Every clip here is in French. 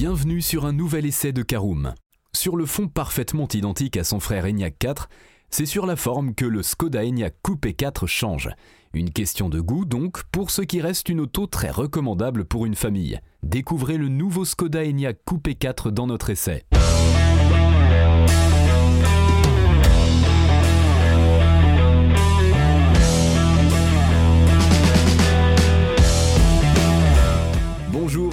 Bienvenue sur un nouvel essai de Karoom. Sur le fond parfaitement identique à son frère Enyaq 4, c'est sur la forme que le Skoda Enyaq Coupé 4 change. Une question de goût donc, pour ce qui reste une auto très recommandable pour une famille. Découvrez le nouveau Skoda Enyaq Coupé 4 dans notre essai.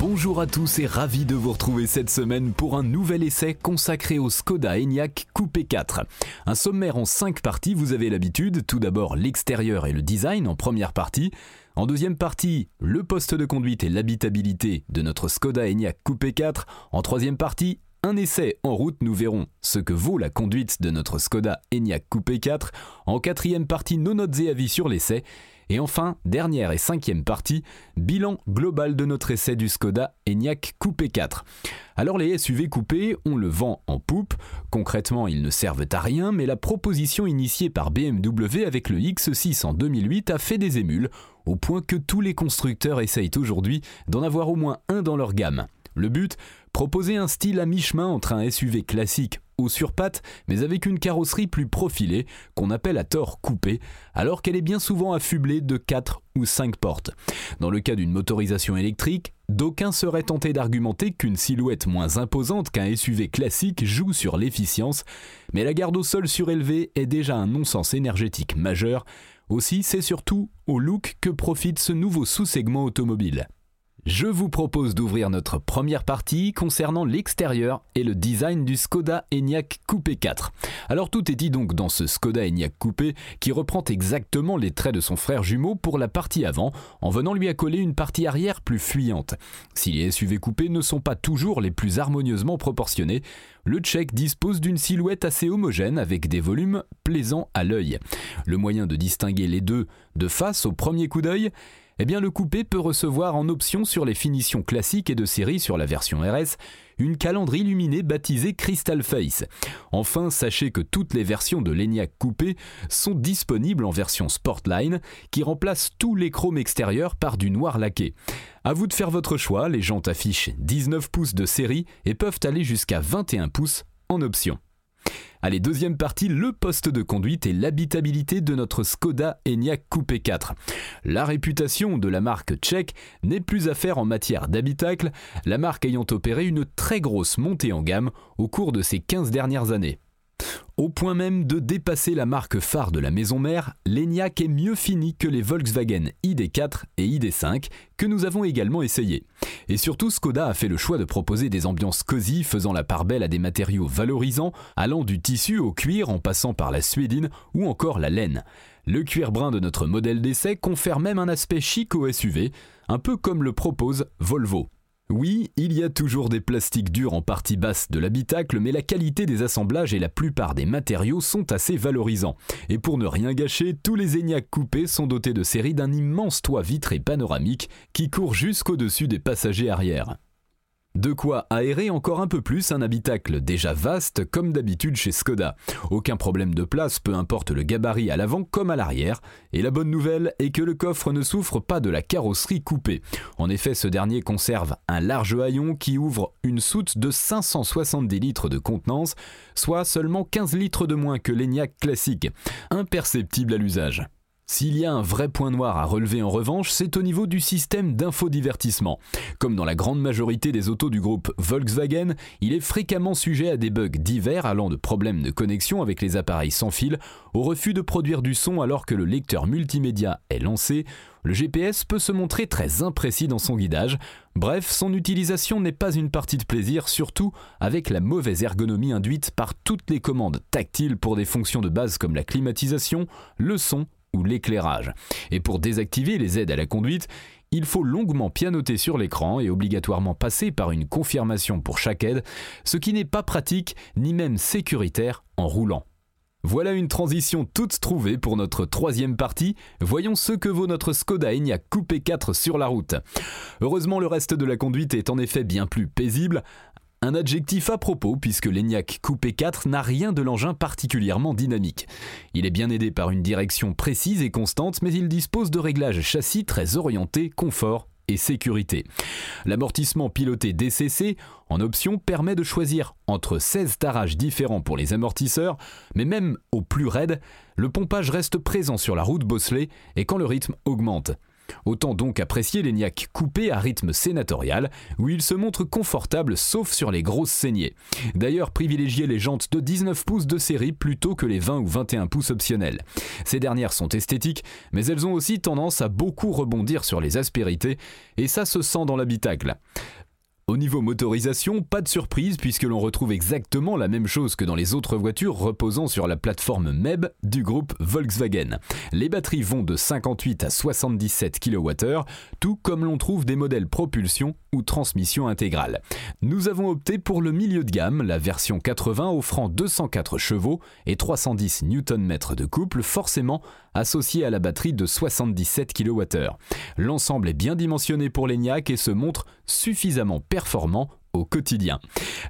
Bonjour à tous et ravi de vous retrouver cette semaine pour un nouvel essai consacré au Skoda Enyaq Coupé 4. Un sommaire en 5 parties, vous avez l'habitude, tout d'abord l'extérieur et le design en première partie, en deuxième partie, le poste de conduite et l'habitabilité de notre Skoda Enyaq Coupé 4, en troisième partie, un essai en route, nous verrons ce que vaut la conduite de notre Skoda Enyaq Coupé 4. En quatrième partie, nos notes et avis sur l'essai. Et enfin, dernière et cinquième partie, bilan global de notre essai du Skoda Enyaq Coupé 4. Alors les SUV coupés, on le vend en poupe, concrètement ils ne servent à rien, mais la proposition initiée par BMW avec le X6 en 2008 a fait des émules, au point que tous les constructeurs essayent aujourd'hui d'en avoir au moins un dans leur gamme. Le but Proposer un style à mi-chemin entre un SUV classique haut sur pattes, mais avec une carrosserie plus profilée, qu'on appelle à tort coupée, alors qu'elle est bien souvent affublée de 4 ou 5 portes. Dans le cas d'une motorisation électrique, d'aucuns seraient tentés d'argumenter qu'une silhouette moins imposante qu'un SUV classique joue sur l'efficience, mais la garde au sol surélevée est déjà un non-sens énergétique majeur. Aussi, c'est surtout au look que profite ce nouveau sous-segment automobile. Je vous propose d'ouvrir notre première partie concernant l'extérieur et le design du Skoda Enyaq Coupé 4. Alors tout est dit donc dans ce Skoda Enyaq Coupé qui reprend exactement les traits de son frère jumeau pour la partie avant en venant lui accoler une partie arrière plus fuyante. Si les SUV coupés ne sont pas toujours les plus harmonieusement proportionnés, le Tchèque dispose d'une silhouette assez homogène avec des volumes plaisants à l'œil. Le moyen de distinguer les deux de face au premier coup d'œil eh bien le coupé peut recevoir en option sur les finitions classiques et de série sur la version RS une calandre illuminée baptisée Crystal Face. Enfin, sachez que toutes les versions de l'ENIAC coupé sont disponibles en version Sportline qui remplace tous les chromes extérieurs par du noir laqué. À vous de faire votre choix, les jantes affichent 19 pouces de série et peuvent aller jusqu'à 21 pouces en option. Allez, deuxième partie, le poste de conduite et l'habitabilité de notre Skoda Enyaq Coupé 4. La réputation de la marque tchèque n'est plus à faire en matière d'habitacle, la marque ayant opéré une très grosse montée en gamme au cours de ces 15 dernières années. Au point même de dépasser la marque phare de la maison mère, l'ENIAC est mieux fini que les Volkswagen ID4 et ID5 que nous avons également essayé. Et surtout, Skoda a fait le choix de proposer des ambiances cosy faisant la part belle à des matériaux valorisants, allant du tissu au cuir en passant par la suédine ou encore la laine. Le cuir brun de notre modèle d'essai confère même un aspect chic au SUV, un peu comme le propose Volvo. Oui, il y a toujours des plastiques durs en partie basse de l'habitacle, mais la qualité des assemblages et la plupart des matériaux sont assez valorisants. Et pour ne rien gâcher, tous les Enyaq coupés sont dotés de séries d'un immense toit vitré panoramique qui court jusqu'au-dessus des passagers arrière. De quoi aérer encore un peu plus un habitacle déjà vaste comme d'habitude chez Skoda. Aucun problème de place, peu importe le gabarit à l'avant comme à l'arrière. Et la bonne nouvelle est que le coffre ne souffre pas de la carrosserie coupée. En effet, ce dernier conserve un large haillon qui ouvre une soute de 570 litres de contenance, soit seulement 15 litres de moins que l'ENIAC classique. Imperceptible à l'usage. S'il y a un vrai point noir à relever en revanche, c'est au niveau du système d'infodivertissement. Comme dans la grande majorité des autos du groupe Volkswagen, il est fréquemment sujet à des bugs divers allant de problèmes de connexion avec les appareils sans fil au refus de produire du son alors que le lecteur multimédia est lancé. Le GPS peut se montrer très imprécis dans son guidage. Bref, son utilisation n'est pas une partie de plaisir, surtout avec la mauvaise ergonomie induite par toutes les commandes tactiles pour des fonctions de base comme la climatisation, le son ou l'éclairage. Et pour désactiver les aides à la conduite, il faut longuement pianoter sur l'écran et obligatoirement passer par une confirmation pour chaque aide, ce qui n'est pas pratique ni même sécuritaire en roulant. Voilà une transition toute trouvée pour notre troisième partie. Voyons ce que vaut notre Skoda Enyaq Coupé 4 sur la route. Heureusement, le reste de la conduite est en effet bien plus paisible. Un adjectif à propos puisque l'Enyaq Coupé 4 n'a rien de l'engin particulièrement dynamique. Il est bien aidé par une direction précise et constante, mais il dispose de réglages châssis très orientés confort et sécurité. L'amortissement piloté DCC en option permet de choisir entre 16 tarages différents pour les amortisseurs, mais même au plus raide, le pompage reste présent sur la route bosselée et quand le rythme augmente. Autant donc apprécier l'ENIAC coupé à rythme sénatorial, où il se montre confortable sauf sur les grosses saignées. D'ailleurs, privilégiez les jantes de 19 pouces de série plutôt que les 20 ou 21 pouces optionnels. Ces dernières sont esthétiques, mais elles ont aussi tendance à beaucoup rebondir sur les aspérités, et ça se sent dans l'habitacle. Au niveau motorisation, pas de surprise puisque l'on retrouve exactement la même chose que dans les autres voitures reposant sur la plateforme MEB du groupe Volkswagen. Les batteries vont de 58 à 77 kWh, tout comme l'on trouve des modèles propulsion ou transmission intégrale. Nous avons opté pour le milieu de gamme, la version 80 offrant 204 chevaux et 310 Nm de couple, forcément associé à la batterie de 77 kWh. L'ensemble est bien dimensionné pour l'ENIAC et se montre suffisamment performant au quotidien.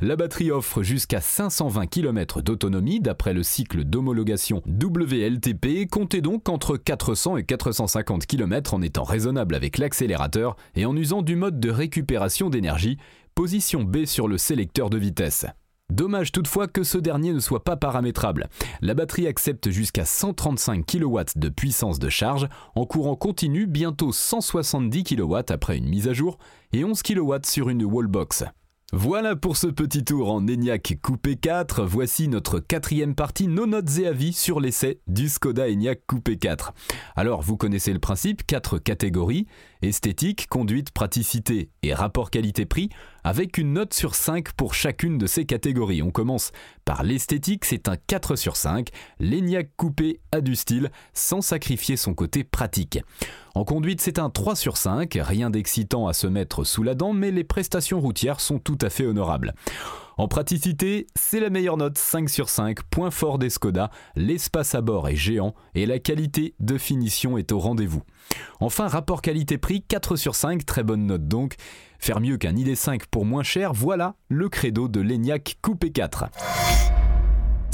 La batterie offre jusqu'à 520 km d'autonomie d'après le cycle d'homologation WLTP, comptez donc entre 400 et 450 km en étant raisonnable avec l'accélérateur et en usant du mode de récupération d'énergie, position B sur le sélecteur de vitesse. Dommage toutefois que ce dernier ne soit pas paramétrable. La batterie accepte jusqu'à 135 kW de puissance de charge en courant continu, bientôt 170 kW après une mise à jour et 11 kW sur une wallbox. Voilà pour ce petit tour en ENIAC Coupé 4. Voici notre quatrième partie, nos notes et avis sur l'essai du Skoda ENIAC Coupé 4. Alors, vous connaissez le principe, quatre catégories, esthétique, conduite, praticité et rapport qualité-prix, avec une note sur 5 pour chacune de ces catégories. On commence par l'esthétique, c'est un 4 sur 5. L'ENIAC Coupé a du style, sans sacrifier son côté pratique. En conduite, c'est un 3 sur 5, rien d'excitant à se mettre sous la dent, mais les prestations routières sont tout à fait honorables. En praticité, c'est la meilleure note 5 sur 5, point fort des Skoda, l'espace à bord est géant et la qualité de finition est au rendez-vous. Enfin, rapport qualité-prix 4 sur 5, très bonne note donc. Faire mieux qu'un ID5 pour moins cher, voilà le credo de l'ENIAC Coupé 4.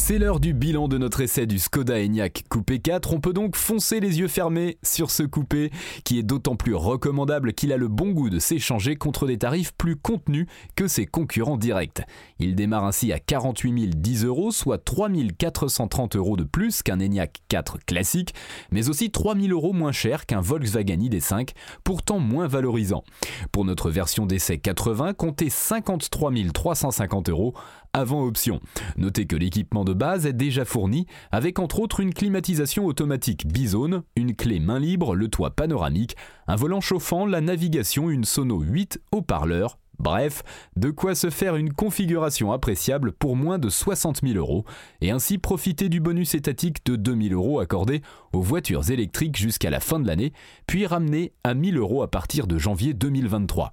C'est l'heure du bilan de notre essai du Skoda Enyaq Coupé 4. On peut donc foncer les yeux fermés sur ce coupé qui est d'autant plus recommandable qu'il a le bon goût de s'échanger contre des tarifs plus contenus que ses concurrents directs. Il démarre ainsi à 48 010 euros, soit 3 430 euros de plus qu'un Enyaq 4 classique, mais aussi 3 000 euros moins cher qu'un Volkswagen ID5, pourtant moins valorisant. Pour notre version d'essai 80, comptez 53 350 euros avant option. Notez que l'équipement de base est déjà fourni avec entre autres une climatisation automatique bizone, une clé main libre, le toit panoramique, un volant chauffant, la navigation, une sono 8 haut-parleurs, Bref, de quoi se faire une configuration appréciable pour moins de 60 000 euros et ainsi profiter du bonus étatique de 2 000 euros accordé aux voitures électriques jusqu'à la fin de l'année, puis ramené à 1 000 euros à partir de janvier 2023.